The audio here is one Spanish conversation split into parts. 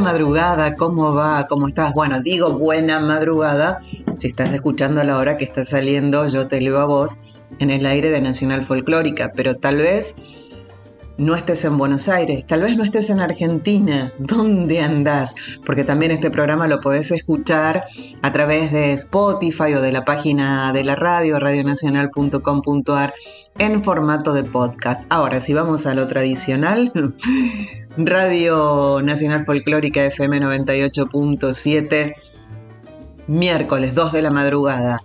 Madrugada, ¿cómo va? ¿Cómo estás? Bueno, digo buena madrugada si estás escuchando a la hora que está saliendo Yo te leo a vos en el aire de Nacional Folclórica, pero tal vez no estés en Buenos Aires, tal vez no estés en Argentina, ¿dónde andás? Porque también este programa lo podés escuchar a través de Spotify o de la página de la radio, radionacional.com.ar, en formato de podcast. Ahora, si vamos a lo tradicional, Radio Nacional Folclórica FM 98.7, miércoles 2 de la madrugada.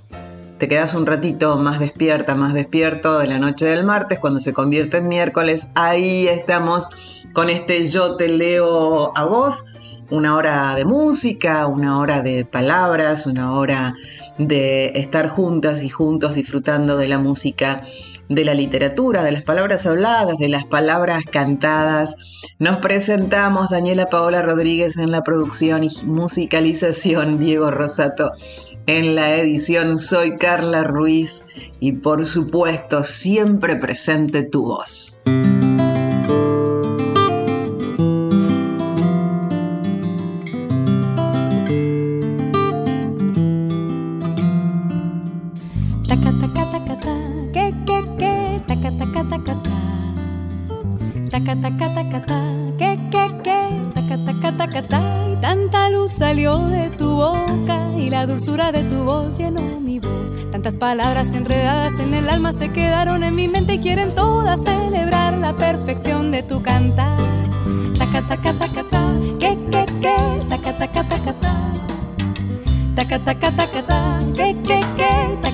Te quedas un ratito más despierta, más despierto de la noche del martes, cuando se convierte en miércoles. Ahí estamos con este Yo te leo a vos. Una hora de música, una hora de palabras, una hora de estar juntas y juntos disfrutando de la música de la literatura, de las palabras habladas, de las palabras cantadas. Nos presentamos Daniela Paola Rodríguez en la producción y musicalización, Diego Rosato en la edición. Soy Carla Ruiz y por supuesto siempre presente tu voz. De tu boca y la dulzura de tu voz llenó mi voz. Tantas palabras enredadas en el alma se quedaron en mi mente y quieren todas celebrar la perfección de tu cantar. Taca, taca, taca, ta, que, que, que, taca, taca, taca, ta. Taca, taca, taca, ta, que, que, que,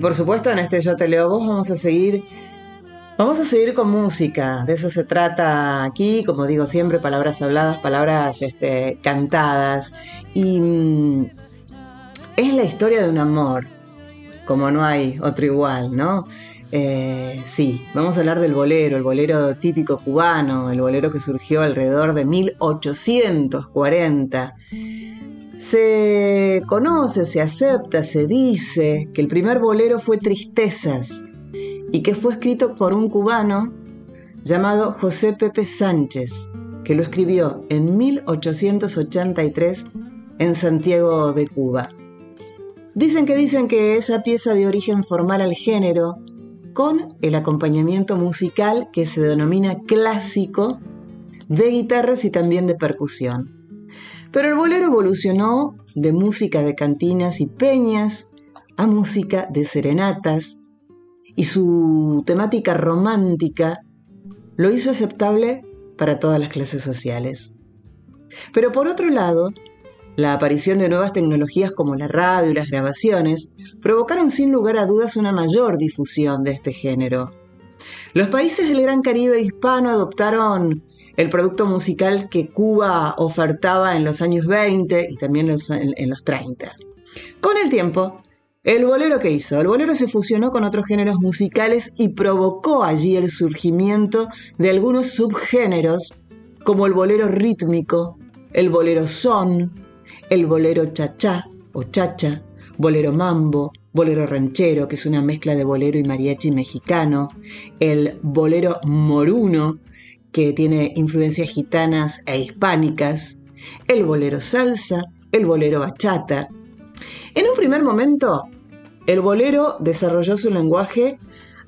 Y por supuesto en este Yo te leo vos vamos a seguir Vamos a seguir con música, de eso se trata aquí, como digo siempre, palabras habladas, palabras este, cantadas. Y mm, es la historia de un amor, como no hay otro igual, ¿no? Eh, sí, vamos a hablar del bolero, el bolero típico cubano, el bolero que surgió alrededor de 1840. Se conoce, se acepta, se dice que el primer bolero fue Tristezas y que fue escrito por un cubano llamado José Pepe Sánchez, que lo escribió en 1883 en Santiago de Cuba. Dicen que dicen que esa pieza de origen formal al género, con el acompañamiento musical que se denomina clásico, de guitarras y también de percusión. Pero el bolero evolucionó de música de cantinas y peñas a música de serenatas, y su temática romántica lo hizo aceptable para todas las clases sociales. Pero por otro lado, la aparición de nuevas tecnologías como la radio y las grabaciones provocaron sin lugar a dudas una mayor difusión de este género. Los países del Gran Caribe hispano adoptaron el producto musical que Cuba ofertaba en los años 20 y también en los 30. Con el tiempo, el bolero que hizo, el bolero se fusionó con otros géneros musicales y provocó allí el surgimiento de algunos subgéneros como el bolero rítmico, el bolero son, el bolero chachá o chacha, bolero mambo, bolero ranchero, que es una mezcla de bolero y mariachi mexicano, el bolero moruno, que tiene influencias gitanas e hispánicas, el bolero salsa, el bolero bachata, en un primer momento, el bolero desarrolló su lenguaje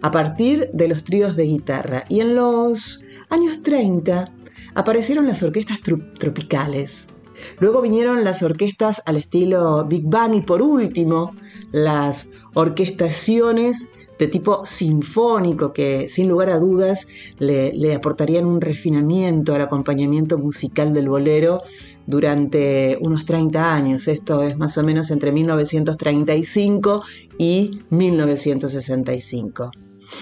a partir de los tríos de guitarra. Y en los años 30 aparecieron las orquestas tropicales. Luego vinieron las orquestas al estilo Big Bang y por último las orquestaciones de tipo sinfónico que sin lugar a dudas le, aportarían un refinamiento al acompañamiento musical del bolero durante unos 30 años. Esto es más o menos entre 1935 y 1965.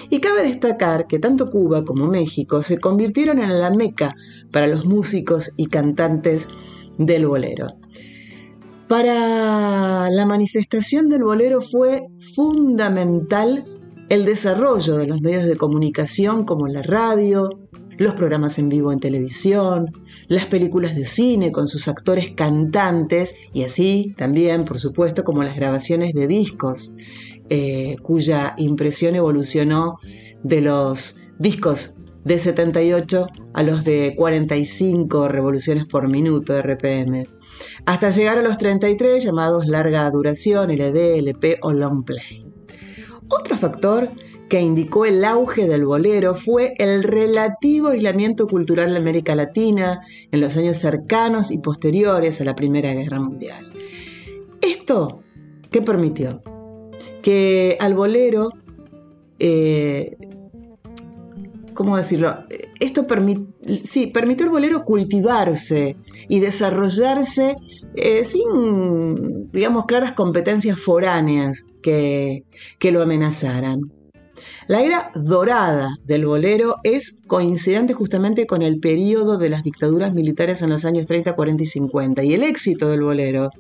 Y cabe destacar que tanto Cuba como México se convirtieron en la meca para los músicos y cantantes del bolero. Para la manifestación del bolero fue fundamental el desarrollo de los medios de comunicación como la radio, los programas en vivo en televisión, las películas de cine con sus actores cantantes y así también, por supuesto, como las grabaciones de discos, eh, cuya impresión evolucionó de los discos de 78 a los de 45 revoluciones por minuto RPM, hasta llegar a los 33 llamados larga duración, LD, LP o long play. Otro factor que indicó el auge del bolero fue el relativo aislamiento cultural de América Latina en los años cercanos y posteriores a la Primera Guerra Mundial. Esto, ¿qué permitió? Que al bolero, eh, ¿cómo decirlo? Esto sí, permitió al bolero cultivarse y desarrollarse eh, sin, digamos, claras competencias foráneas que, que lo amenazaran. La era dorada del bolero es coincidente justamente con el periodo de las dictaduras militares en los años 30, 40 y 50 y el éxito del bolero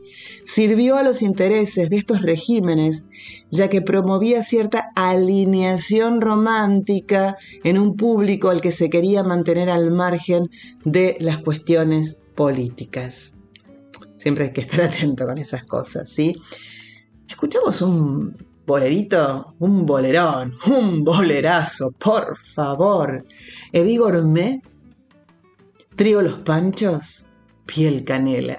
sirvió a los intereses de estos regímenes ya que promovía cierta alineación romántica en un público al que se quería mantener al margen de las cuestiones políticas. Siempre hay que estar atento con esas cosas, ¿sí? Escuchamos un bolerito, un bolerón, un bolerazo, por favor. Edí Gourmet, Trigo los Panchos, Piel Canela.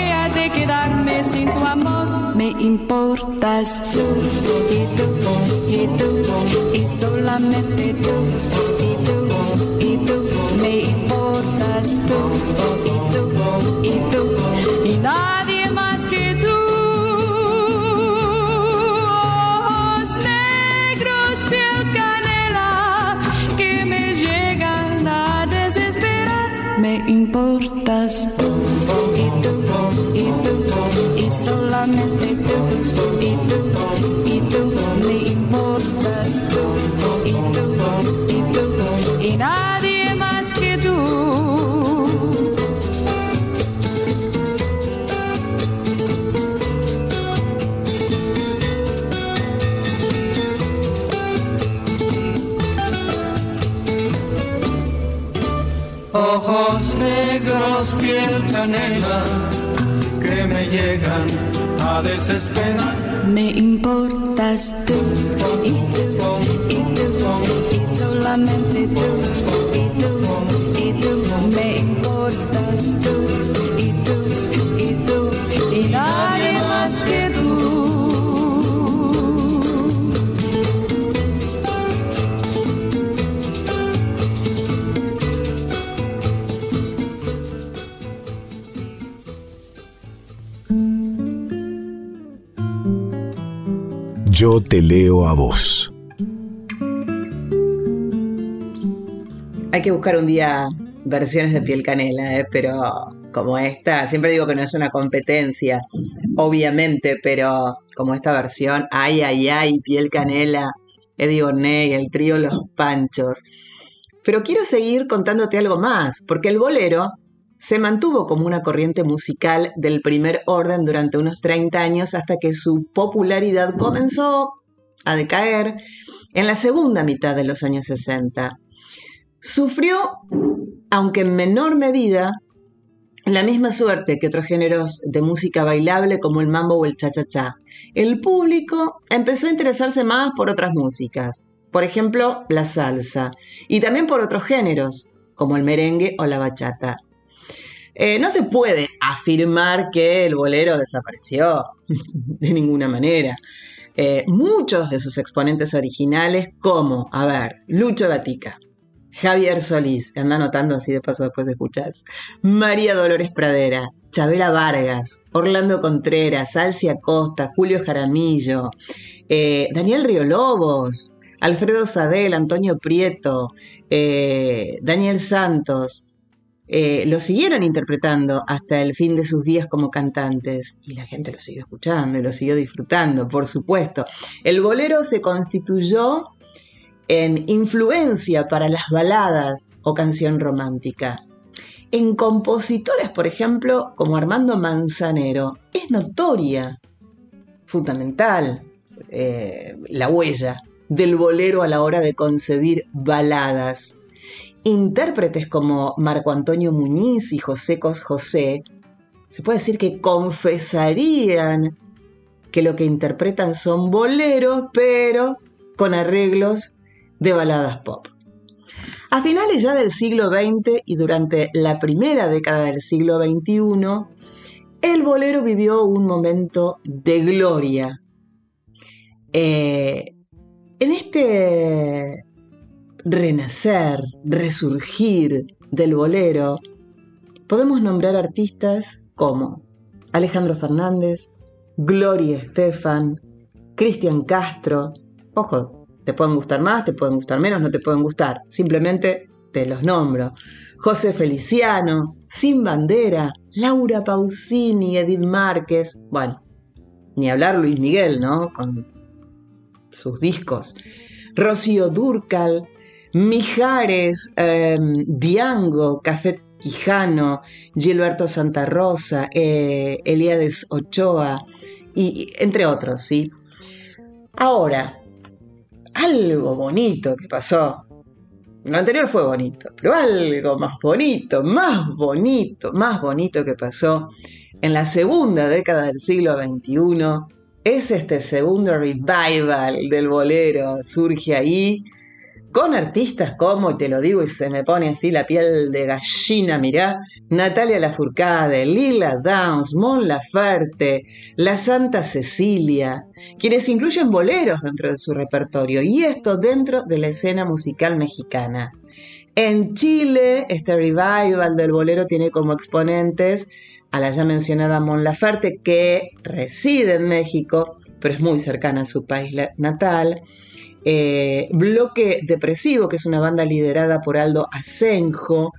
quedarme sin tu amor. Me importas tú y tú y tú y solamente tú y tú y tú. Me importas tú y tú y tú y nadie Importas tú y tú y tú y solamente tú y tú y negros, piel canela, que me llegan a desesperar. Me importas tú y tú y tú y solamente tú y tú y tú me importas tú Yo te leo a vos. Hay que buscar un día versiones de piel canela, ¿eh? pero como esta, siempre digo que no es una competencia, obviamente, pero como esta versión, ay, ay, ay, piel canela, Eddie Orney, el trío Los Panchos. Pero quiero seguir contándote algo más, porque el bolero se mantuvo como una corriente musical del primer orden durante unos 30 años hasta que su popularidad comenzó a decaer en la segunda mitad de los años 60. Sufrió, aunque en menor medida, la misma suerte que otros géneros de música bailable como el mambo o el cha-cha-cha. El público empezó a interesarse más por otras músicas, por ejemplo, la salsa, y también por otros géneros, como el merengue o la bachata. Eh, no se puede afirmar que el bolero desapareció, de ninguna manera. Eh, muchos de sus exponentes originales, como, a ver, Lucho Gatica, Javier Solís, anda anotando así de paso después escuchás, María Dolores Pradera, Chabela Vargas, Orlando Contreras, Alcia Costa, Julio Jaramillo, eh, Daniel Riolobos, Alfredo Sadel, Antonio Prieto, Daniel Santos, eh, lo siguieron interpretando hasta el fin de sus días como cantantes y la gente lo siguió escuchando y lo siguió disfrutando, por supuesto. El bolero se constituyó en influencia para las baladas o canción romántica. En compositores, por ejemplo, como Armando Manzanero, es notoria, fundamental, eh, la huella del bolero a la hora de concebir baladas. Intérpretes como Marco Antonio Muñiz y José Cos José, se puede decir que confesarían que lo que interpretan son boleros, pero con arreglos de baladas pop. A finales ya del siglo XX y durante la primera década del siglo XXI, el bolero vivió un momento de gloria. Eh, en este renacer, resurgir del bolero, podemos nombrar artistas como Alejandro Fernández, Gloria Estefan, Cristian Castro, ojo, te pueden gustar más, te pueden gustar menos, no te pueden gustar. Simplemente te los nombro. José Feliciano, Sin Bandera, Laura Pausini, Edith Márquez. Bueno, ni hablar Luis Miguel, ¿no? Con sus discos. Rocío Durcal, Mijares, em, Diango, Café Quijano, Gilberto Santa Rosa, eh, Eliades Ochoa, y, entre otros, ¿sí? Ahora, algo bonito que pasó. Lo anterior fue bonito, pero algo más bonito, más bonito, más bonito que pasó en la segunda década del siglo XXI es este segundo revival del bolero. Surge ahí con artistas como, y te lo digo y se me pone así la piel de gallina, mirá, Natalia Lafourcade, Lila Downs, Mon Laferte, La Santa Cecilia, quienes incluyen boleros dentro de su repertorio, y esto dentro de la escena musical mexicana. En Chile, este revival del bolero tiene como exponentes a la ya mencionada Mon Laferte, que reside en México, pero es muy cercana a su país natal, eh, Bloque Depresivo, que es una banda liderada por Aldo Asenjo,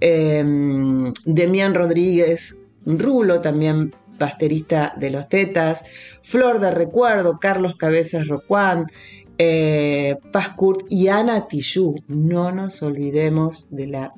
em, Demián Rodríguez Rulo, también basterista de Los Tetas, Flor de Recuerdo, Carlos Cabezas Rocuán, eh, y Ana Tijoux. No nos olvidemos de la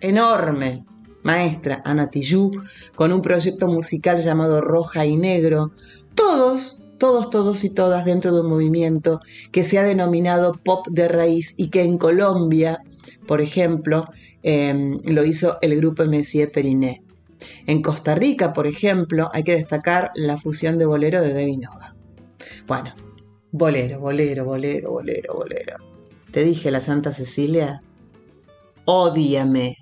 enorme maestra Ana Tijoux, con un proyecto musical llamado Roja y Negro. Todos todos, todos y todas dentro de un movimiento que se ha denominado pop de raíz y que en Colombia, por ejemplo, em, lo hizo el grupo Messier Periné. En Costa Rica, por ejemplo, hay que destacar la fusión de bolero de Debbie Nova. Bueno, bolero, bolero, bolero, bolero, bolero. Te dije la Santa Cecilia, ódiame.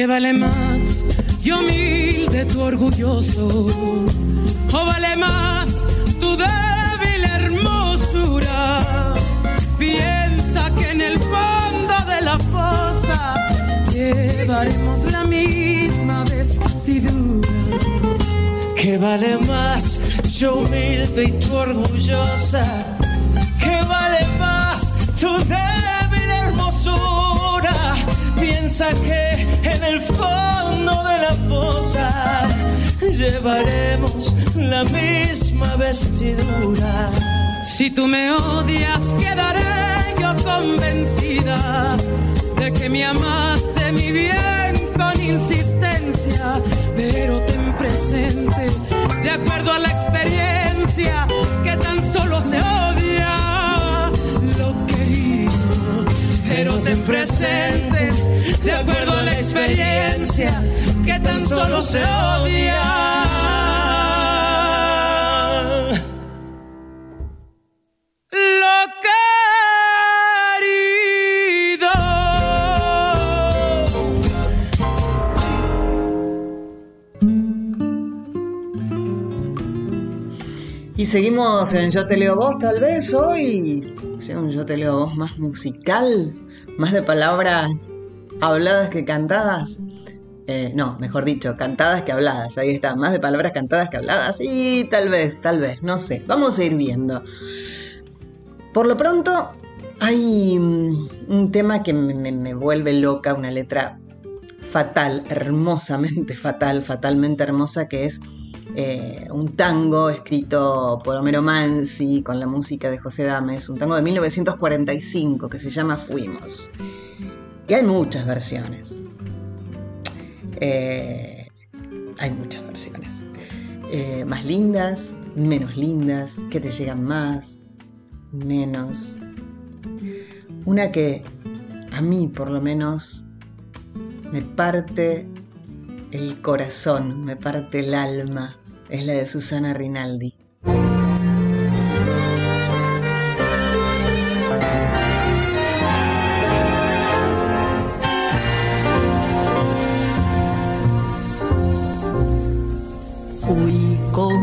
¿Qué vale más? Yo humilde, tu orgulloso. ¿O vale más tu débil hermosura? Piensa que en el fondo de la fosa llevaremos la misma vestidura. ¿Qué vale más? Yo humilde y tu orgullosa. ¿Qué vale más tu débil hermosura? Piensa que el fondo de la fosa. Llevaremos la misma vestidura. Si tú me odias, quedaré yo convencida de que me amaste mi bien con insistencia, pero ten presente, de acuerdo a la experiencia, que tan solo se odia lo querido, pero ten presente, de acuerdo a la experiencia, que tan solo se odia. Lo. Y seguimos en Yo Te Leo Vos, tal vez hoy sea un Yo Te Leo Vos más musical, más de palabras habladas que cantadas. Eh, no, mejor dicho, cantadas que habladas, ahí está, más de palabras cantadas que habladas. Y tal vez, tal vez, no sé, vamos a ir viendo. Por lo pronto, hay mm, un tema que me, vuelve loca, una letra fatal, hermosamente fatal, fatalmente hermosa, que es eh, un tango escrito por Homero Mansi con la música de José Dames, un tango de 1945 que se llama Fuimos. Y hay muchas versiones. Eh, hay muchas versiones. Eh, más lindas, menos lindas, que te llegan más, menos. Una que a mí por lo menos me parte el corazón, me parte el alma, es la de Susana Rinaldi.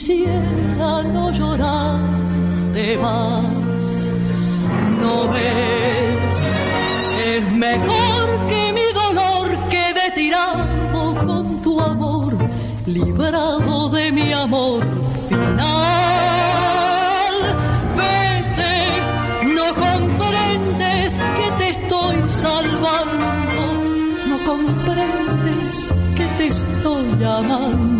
quisiera no llorar de más. No ves, es mejor que mi dolor quede tirado con tu amor, librado de mi amor final. Vete, no comprendes que te estoy salvando, no comprendes que te estoy amando.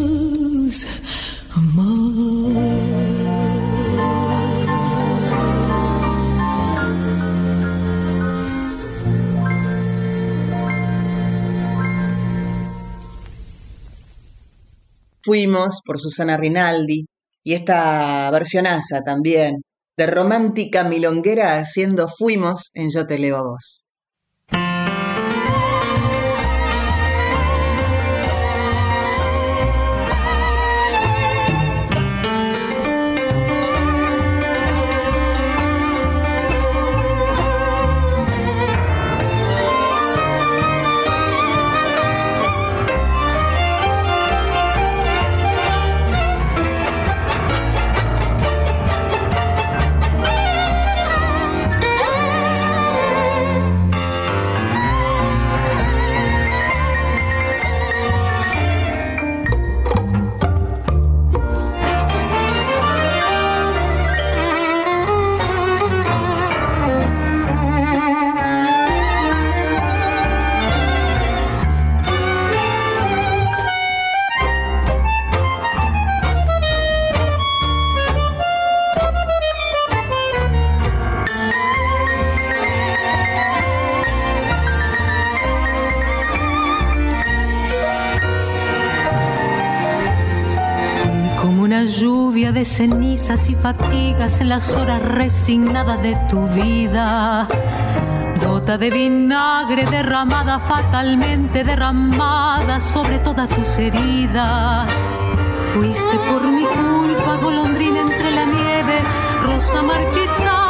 Fuimos por Susana Rinaldi y esta versionaza también de romántica milonguera haciendo Fuimos en Yo te leo a vos. Cenizas y fatigas en las horas resignadas de tu vida. Gota de vinagre derramada, fatalmente derramada sobre todas tus heridas. Fuiste por mi culpa, golondrina entre la nieve, rosa marchitada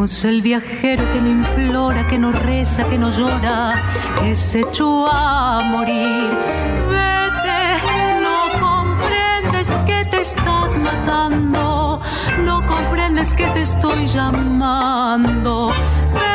el viajero que no implora, que no reza, que no llora, que se echó a morir. Vete, no comprendes que te estás matando, no comprendes que te estoy llamando. Vete,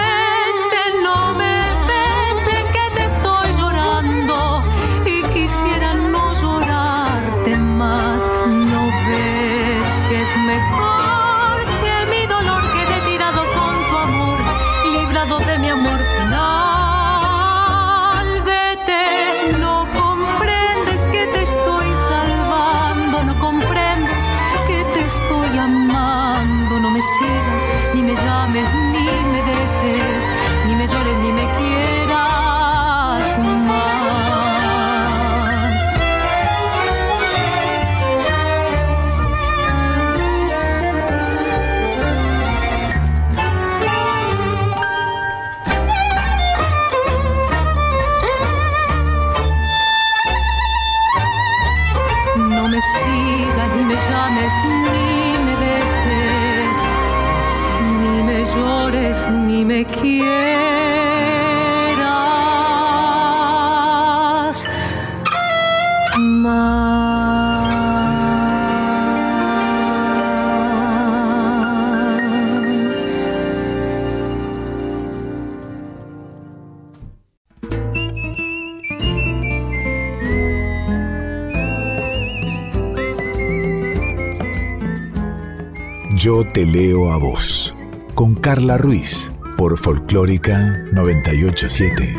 Yo te leo a vos, con Carla Ruiz, por Folclórica 987.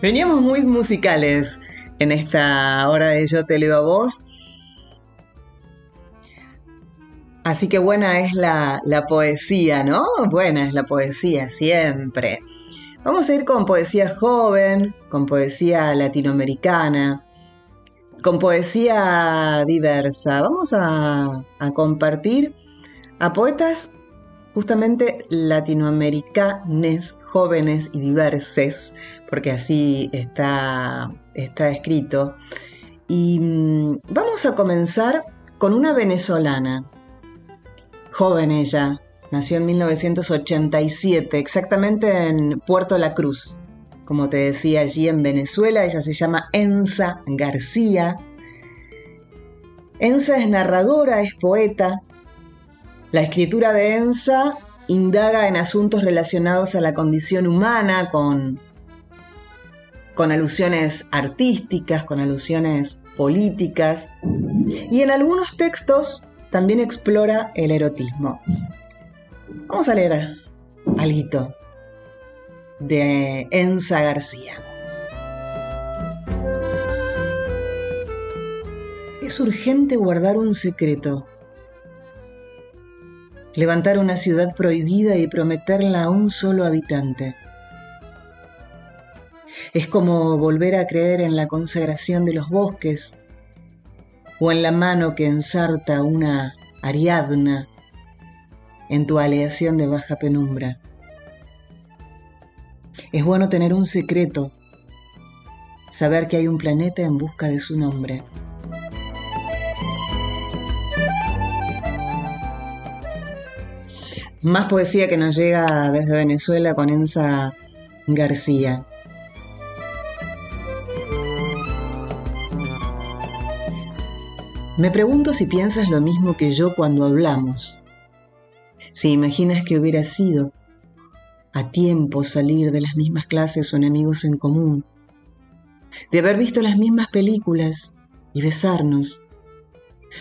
Veníamos muy musicales en esta hora de Yo te leo a vos. Así que buena es la, la, poesía, ¿no? Buena es la poesía, siempre. Vamos a ir con poesía joven, con poesía latinoamericana, con poesía diversa. Vamos a, compartir a poetas justamente latinoamericanes, jóvenes y diverses, porque así está, está escrito. Y mm, vamos a comenzar con una venezolana, joven ella, nació en 1987, exactamente en Puerto La Cruz. Como te decía, allí en Venezuela, ella se llama Enza García. Enza es narradora, es poeta. La escritura de Enza indaga en asuntos relacionados a la condición humana, con, con alusiones artísticas, con alusiones políticas, y en algunos textos también explora el erotismo. Vamos a leer algo de Enza García. Es urgente guardar un secreto, levantar una ciudad prohibida y prometerla a un solo habitante. Es como volver a creer en la consagración de los bosques o en la mano que ensarta una Ariadna en tu aleación de baja penumbra. Es bueno tener un secreto, saber que hay un planeta en busca de su nombre. Más poesía que nos llega desde Venezuela con Enza García. Me pregunto si piensas lo mismo que yo cuando hablamos si imaginas que hubiera sido a tiempo salir de las mismas clases o enemigos en común, de haber visto las mismas películas y besarnos,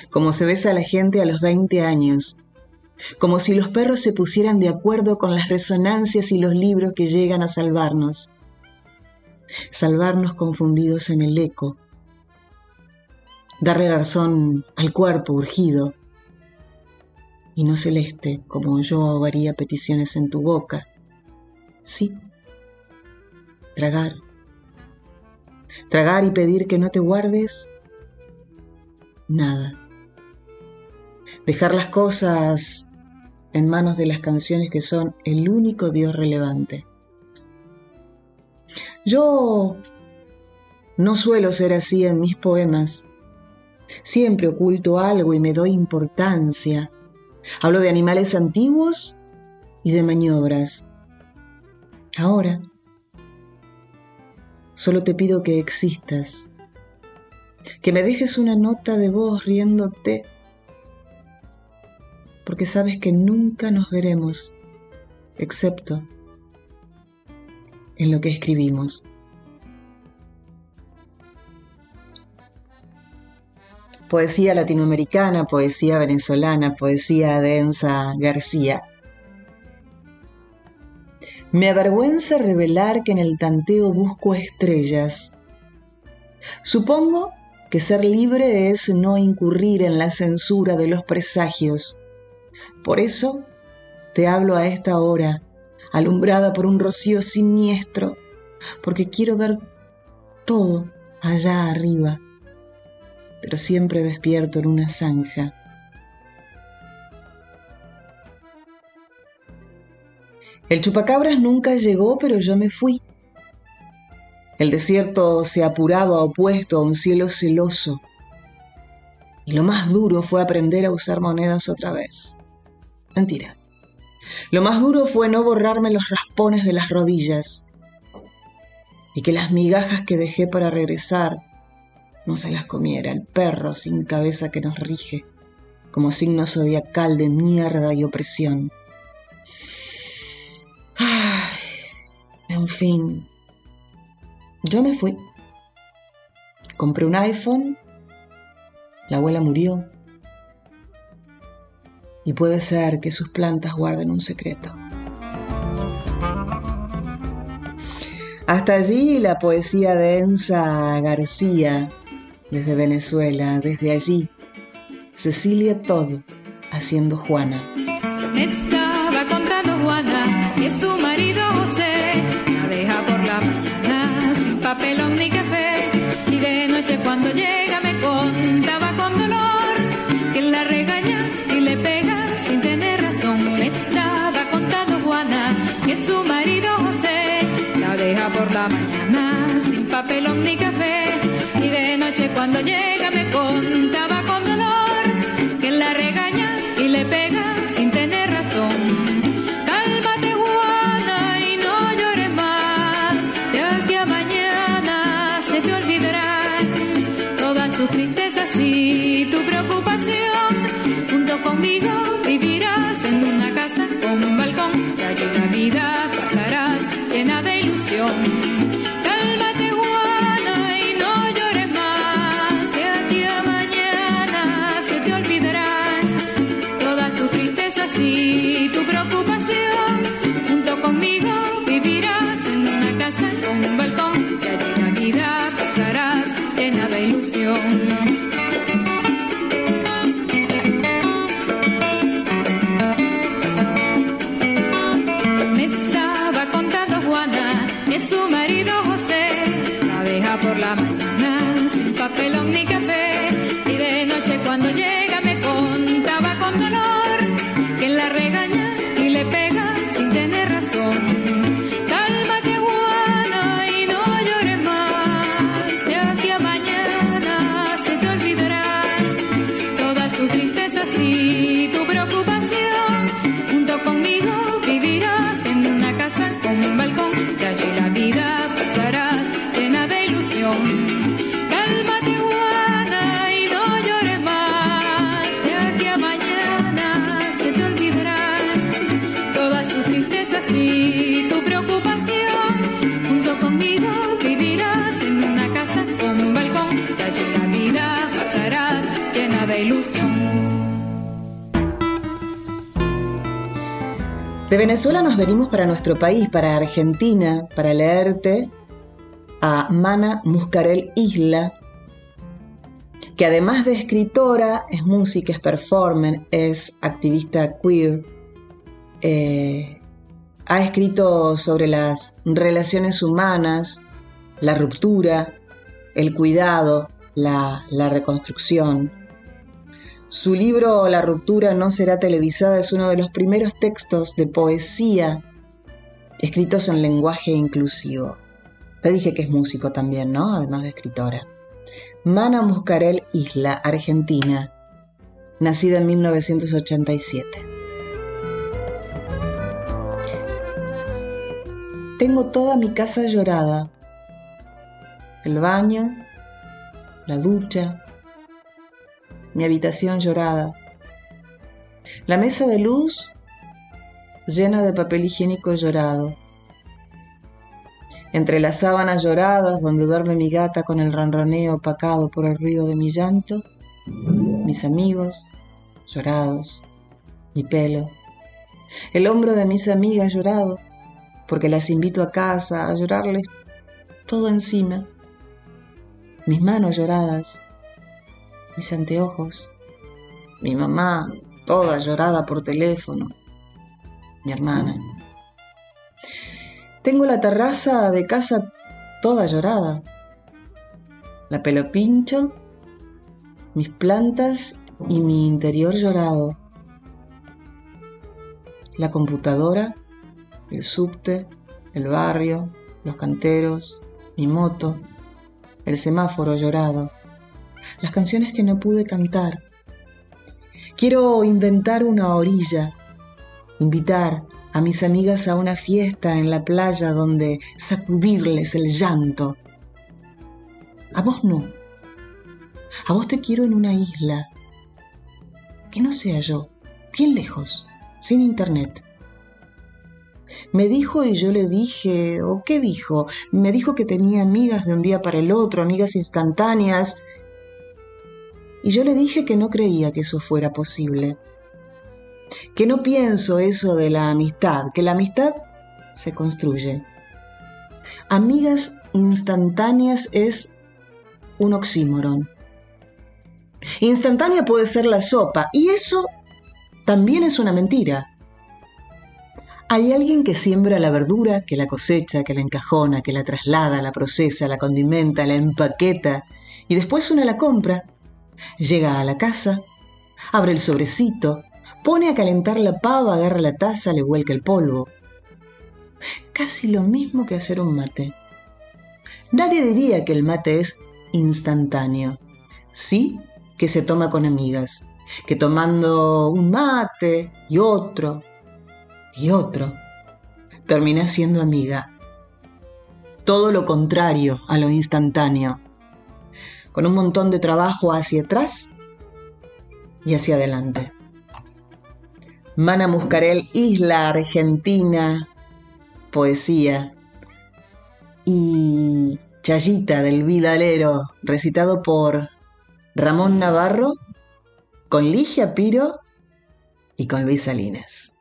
como se besa a la gente a los 20 años, como si los perros se pusieran de acuerdo con las resonancias y los libros que llegan a salvarnos, salvarnos confundidos en el eco, darle razón al cuerpo urgido, y no celeste como yo ahogaría peticiones en tu boca. Sí, tragar. Tragar y pedir que no te guardes nada. Dejar las cosas en manos de las canciones que son el único Dios relevante. Yo no suelo ser así en mis poemas. Siempre oculto algo y me doy importancia Hablo de animales antiguos y de maniobras. Ahora, solo te pido que existas, que me dejes una nota de voz riéndote, porque sabes que nunca nos veremos, excepto en lo que escribimos. Poesía latinoamericana, poesía venezolana, poesía densa García. Me avergüenza revelar que en el tanteo busco estrellas. Supongo que ser libre es no incurrir en la censura de los presagios. Por eso te hablo a esta hora, alumbrada por un rocío siniestro, porque quiero ver todo allá arriba pero siempre despierto en una zanja. El chupacabras nunca llegó, pero yo me fui. El desierto se apuraba opuesto a un cielo celoso. Y lo más duro fue aprender a usar monedas otra vez. Mentira. Lo más duro fue no borrarme los raspones de las rodillas y que las migajas que dejé para regresar no se las comiera el perro sin cabeza que nos rige, como signo zodiacal de mierda y opresión. Ay, en fin, Yo me fui. Compré un iPhone, la abuela murió y puede ser que sus plantas guarden un secreto. Hasta allí la poesía de Enza García, desde Venezuela, desde allí. Cecilia Todo, haciendo Juana. Me estaba contando Juana que su marido José la deja por la mañana sin papelón ni café. Y de noche cuando llega me contaba con dolor que la regaña y le pega sin tener razón. Me estaba contando Juana que su marido José la deja por la mañana sin papelón ni café. Noche cuando llega me contaba con dolor que la regaña y le pega sin tener razón. Cálmate Juana y no llores más, de aquí a mañana se te olvidarán todas tus tristezas y sin papelón ni café. Y de noche cuando llega De Venezuela nos venimos para nuestro país, para Argentina, para leerte a Mana Muscarel Isla, que además de escritora, es música, es performer, es activista queer. eh, ha escrito sobre las relaciones humanas, la ruptura, el cuidado, la, la reconstrucción. Su libro La ruptura no será televisada es uno de los primeros textos de poesía escritos en lenguaje inclusivo. Te dije que es músico también, ¿no? Además de escritora. Mana Muscarel Isla, Argentina, nacida en 1987. Tengo toda mi casa llorada. El baño, la ducha, mi habitación llorada. La mesa de luz llena de papel higiénico llorado. Entre las sábanas lloradas donde duerme mi gata con el ronroneo opacado por el ruido de mi llanto, mis amigos llorados, mi pelo, el hombro de mis amigas llorado, porque las invito a casa a llorarles todo encima, mis manos lloradas, mis anteojos, mi mamá toda llorada por teléfono, mi hermana. Tengo la terraza de casa toda llorada, la pelo pincho, mis plantas y mi interior llorado, la computadora, el subte, el barrio, los canteros, mi moto, el semáforo llorado, las canciones que no pude cantar. Quiero inventar una orilla, invitar a mis amigas a una fiesta en la playa donde sacudirles el llanto. A vos no. A vos te quiero en una isla. Que no sea yo, bien lejos, sin internet. Me dijo y yo le dije, ¿o qué dijo? Me dijo que tenía amigas de un día para el otro, amigas instantáneas. Y yo le dije que no creía que eso fuera posible. Que no pienso eso de la amistad, que la amistad se construye. Amigas instantáneas es un oxímoron. Instantánea puede ser la sopa y eso también es una mentira. Hay alguien que siembra la verdura, que la cosecha, que la encajona, que la traslada, la procesa, la condimenta, la empaqueta y después una la compra. Llega a la casa, abre el sobrecito, pone a calentar la pava, agarra la taza, le vuelca el polvo. Casi lo mismo que hacer un mate. Nadie diría que el mate es instantáneo. Sí que se toma con amigas, que tomando un mate y otro y otro, termina siendo amiga. Todo lo contrario a lo instantáneo, con un montón de trabajo hacia atrás y hacia adelante. Mana Muscarel, Isla Argentina, poesía. Y Chayita del Vidalero, recitado por Ramón Navarro, con Ligia Piro y con Luis Salinas.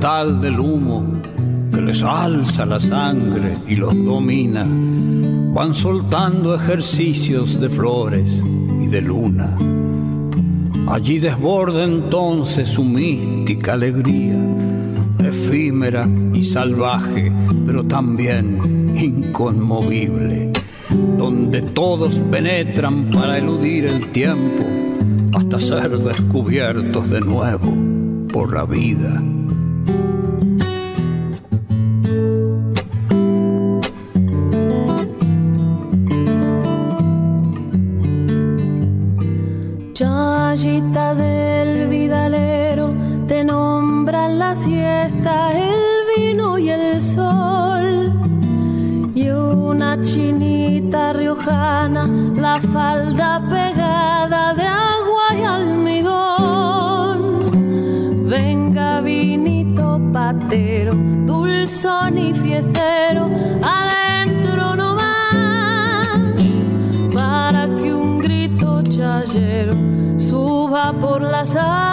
Del humo que les alza la sangre y los domina, van soltando ejercicios de flores y de luna. Allí desborda entonces su mística alegría, efímera y salvaje, pero también inconmovible, donde todos penetran para eludir el tiempo hasta ser descubiertos de nuevo por la vida. La falda pegada de agua y almidón. Venga vinito patero, dulzón y fiestero, adentro no más, para que un grito chayero suba por la sangre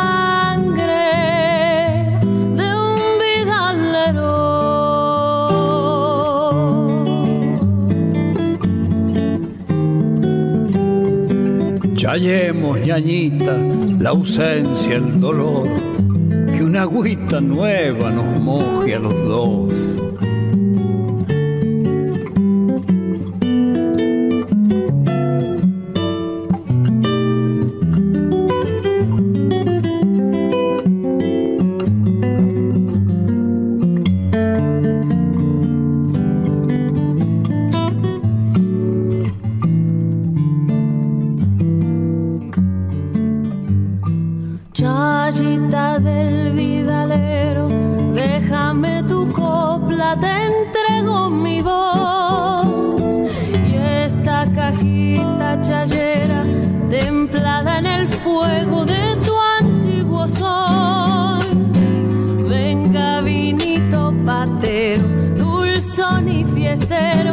Chayemos, ñañita, la ausencia, el dolor que una agüita nueva nos moje a los dos. sola te entrego mi voz y esta cajita chayera templada en el fuego de tu antiguo sol. Venga vinito patero, dulzón y fiestero.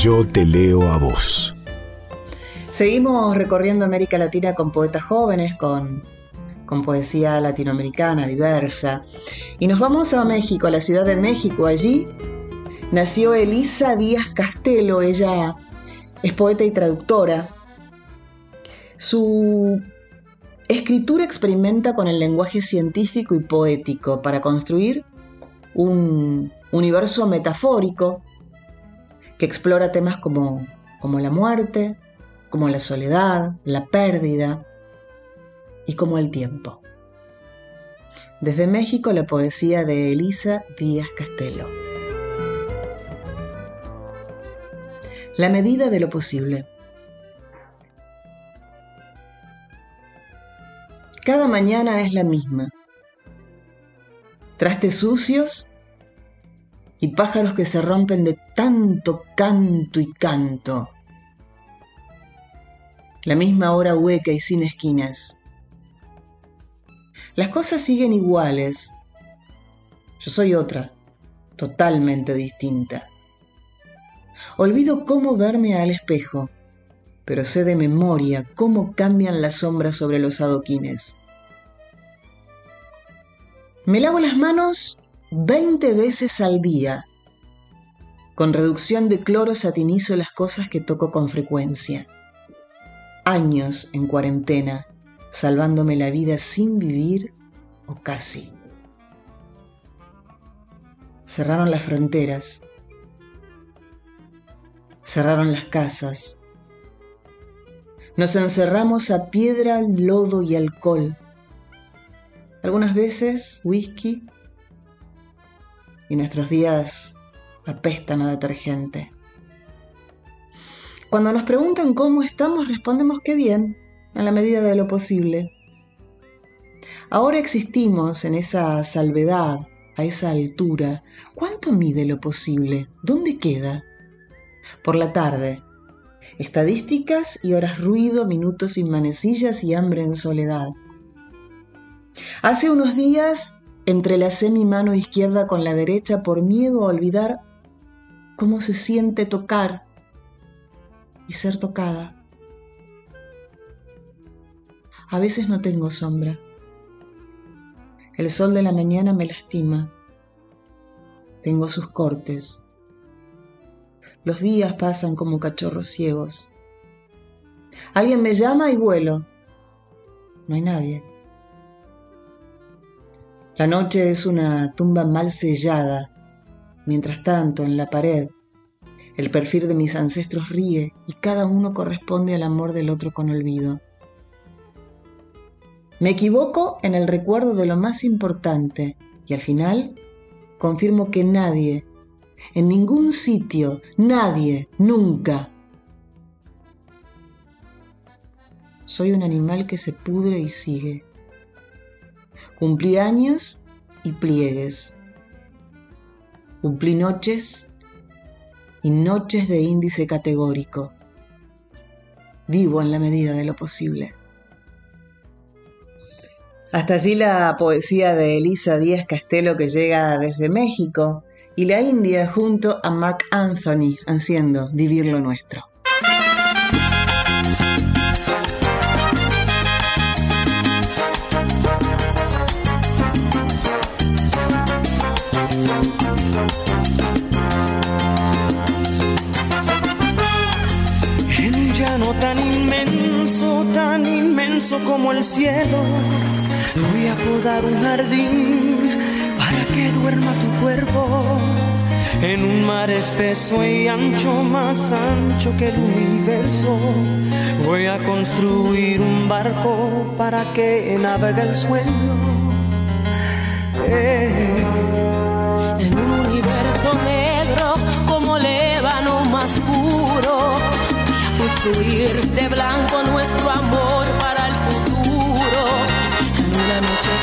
Yo te leo a vos. Seguimos recorriendo América Latina con poetas jóvenes, con, con poesía latinoamericana diversa. Y nos vamos a México, a la Ciudad de México. Allí nació Elisa Díaz Castelo. Ella es poeta y traductora. Su escritura experimenta con el lenguaje científico y poético para construir un universo metafórico que explora temas como, como la muerte, como la soledad, la pérdida y como el tiempo. Desde México la poesía de Elisa Díaz Castelo. La medida de lo posible. Cada mañana es la misma. Trastes sucios y pájaros que se rompen de tanto canto y canto. La misma hora hueca y sin esquinas. Las cosas siguen iguales. Yo soy otra, totalmente distinta. Olvido cómo verme al espejo, pero sé de memoria cómo cambian las sombras sobre los adoquines. Me lavo las manos 20 veces al día. Con reducción de cloro satinizo las cosas que toco con frecuencia. Años en cuarentena, salvándome la vida sin vivir o casi. Cerraron las fronteras, cerraron las casas. Nos encerramos a piedra, lodo y alcohol. Algunas veces whisky y nuestros días apestan a detergente. Cuando nos preguntan cómo estamos, respondemos que bien, a la medida de lo posible. Ahora existimos en esa salvedad, a esa altura. ¿Cuánto mide lo posible? ¿Dónde queda? Por la tarde. Estadísticas y horas ruido, minutos sin manecillas y hambre en soledad. Hace unos días Entrelacé mi mano izquierda con la derecha por miedo a olvidar cómo se siente tocar y ser tocada. A veces no tengo sombra. El sol de la mañana me lastima. Tengo sus cortes. Los días pasan como cachorros ciegos. Alguien me llama y vuelo. No hay nadie. La noche es una tumba mal sellada. Mientras tanto, en la pared, el perfil de mis ancestros ríe y cada uno corresponde al amor del otro con olvido. Me equivoco en el recuerdo de lo más importante y al final confirmo que nadie, en ningún sitio, nadie, nunca. Soy un animal que se pudre y sigue Cumplí años y pliegues. Cumplí noches y noches de índice categórico. Vivo en la medida de lo posible. Hasta allí la poesía de Elisa Díaz Castelo que llega desde México y la India junto a Mark Anthony haciendo Vivir lo Nuestro. Como el cielo. Voy a podar un jardín para que duerma tu cuerpo. En un mar espeso y ancho, más ancho que el universo. Voy a construir un barco para que navegue el sueño. Eh. En un universo negro como lébano más puro. Construir de blanco nuestro amor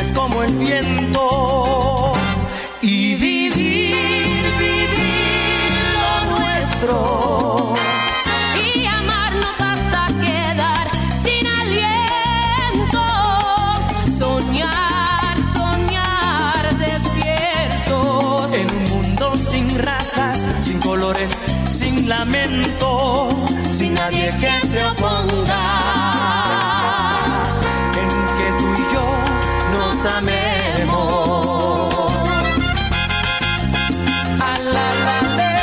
libres como el viento. Y vivir, vivir lo nuestro. Y amarnos hasta quedar sin aliento. Soñar, soñar despiertos. En un mundo sin razas, sin colores, sin lamento, sin nadie que se oponga. Amemos. A la, la, le,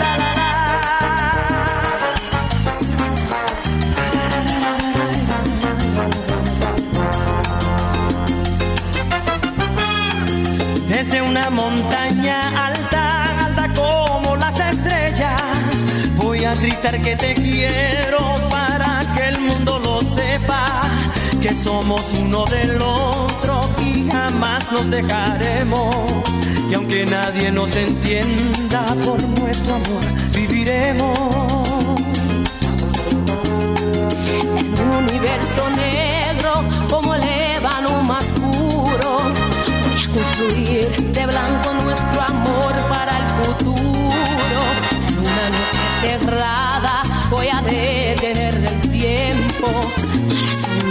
la, la, la. Desde una montaña alta, alta como las estrellas, voy a gritar que te quiero para que el mundo lo sepa, que somos uno del otro nos dejaremos. Y aunque nadie nos entienda por nuestro amor, viviremos. En un universo negro como el ébano más puro. Voy a construir de blanco nuestro amor para el futuro. En una noche cerrada voy a detener el tiempo para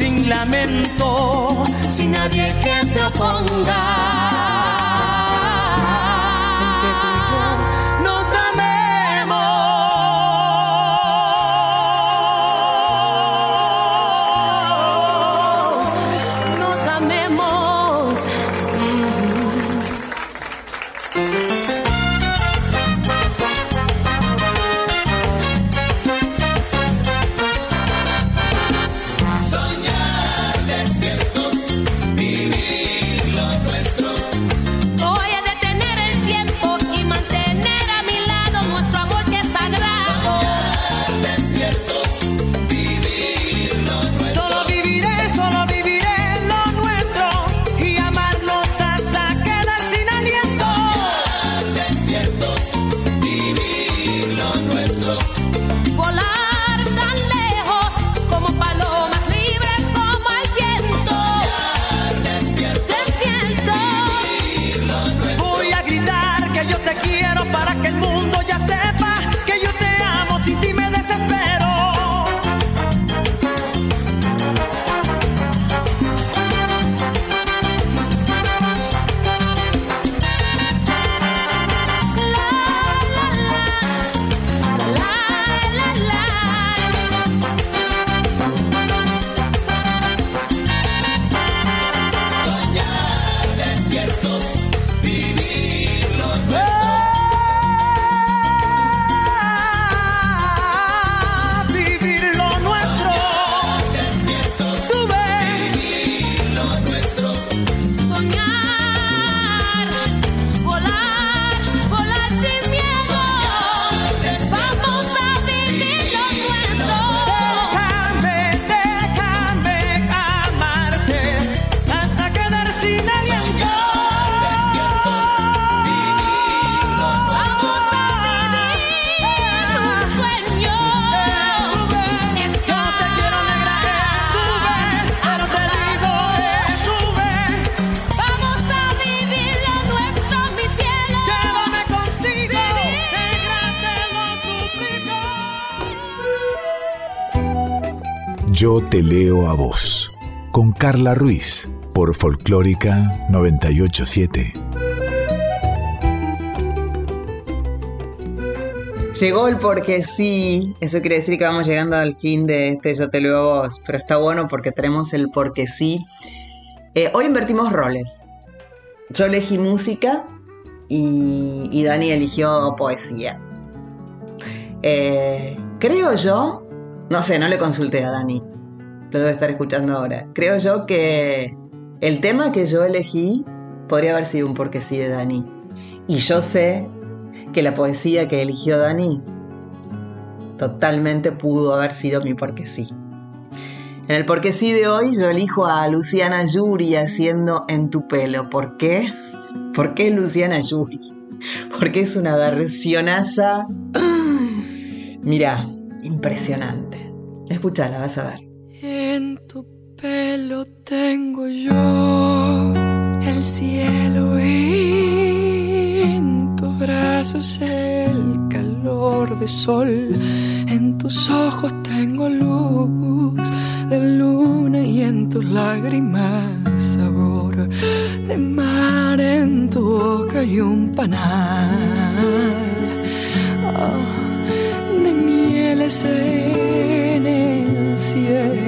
sin lamento, Sin nadie que se oponga. Yo te leo a vos. Con Carla Ruiz. Por Folclórica 987. Llegó el porque sí, eso quiere decir que vamos llegando al fin de este Yo te lo a vos, pero está bueno porque tenemos el porque sí. Eh, hoy invertimos roles. Yo elegí música y, Dani eligió poesía. Eh, creo yo, no sé, no le consulté a Dani, lo debe estar escuchando ahora. Creo yo que el tema que yo elegí podría haber sido un porque sí de Dani. Y yo sé que la poesía que eligió Dani totalmente pudo haber sido mi porque sí. En el porque sí de hoy yo elijo a Luciana Yuri haciendo En tu pelo. ¿Por qué? ¿Por qué Luciana Yuri? Porque es una versionaza. Mira, impresionante. Escúchala, vas a ver. En tu pelo tengo yo el cielo en tus brazos el calor de sol. En tus ojos tengo luz de luna y en tus lágrimas sabor de mar. En tu boca y un panal de mieles en el cielo.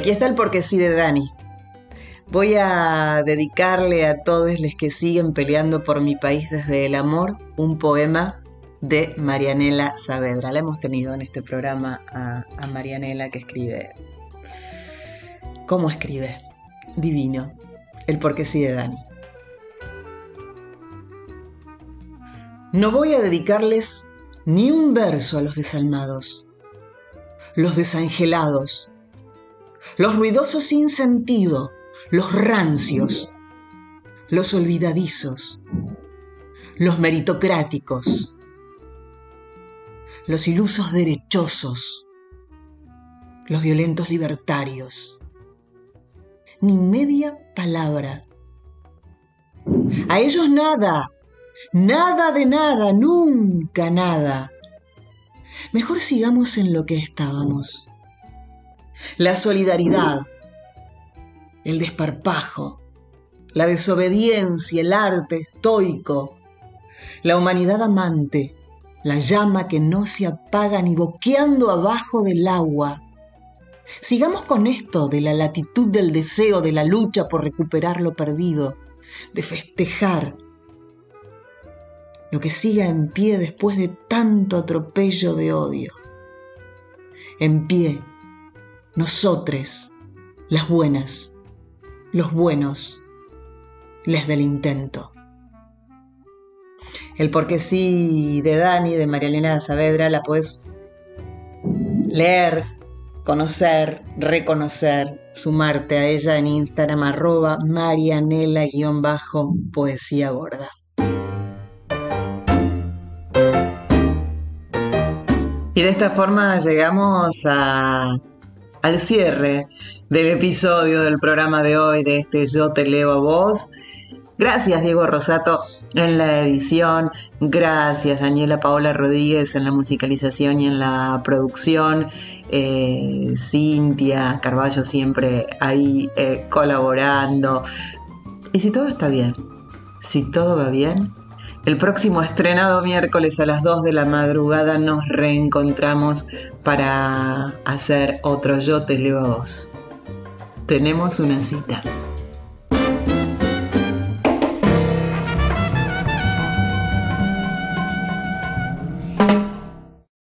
Aquí está el porque sí de Dani. Voy a dedicarle a todos los que siguen peleando por mi país desde el amor un poema de Marianela Saavedra. La hemos tenido en este programa a, Marianela que escribe. ¿Cómo escribe? Divino. El porque sí de Dani. No voy a dedicarles ni un verso a los desalmados, los desangelados, los ruidosos sin sentido, los rancios, los olvidadizos, los meritocráticos, los ilusos derechosos, los violentos libertarios, ni media palabra. A ellos nada, nada de nada, nunca nada. Mejor sigamos en lo que estábamos. La solidaridad, el desparpajo, la desobediencia, el arte estoico, la humanidad amante, la llama que no se apaga ni boqueando abajo del agua. Sigamos con esto de la latitud del deseo, de la lucha por recuperar lo perdido, de festejar lo que siga en pie después de tanto atropello de odio. En pie, nosotres, las buenas, los buenos, les del intento. El porque sí de Dani, de María Elena Saavedra, la puedes leer, conocer, reconocer, sumarte a ella en Instagram arroba marianela-poesía gorda. Y de esta forma llegamos a, al cierre del episodio del programa de hoy de este Yo te leo a vos. Gracias Diego Rosato en la edición, gracias Daniela Paola Rodríguez en la musicalización y en la producción, eh, Cintia Carballo siempre ahí eh, colaborando. Y si todo está bien, si todo va bien, el próximo estrenado miércoles a las 2 de la madrugada nos reencontramos para hacer otro Yo te. Tenemos una cita.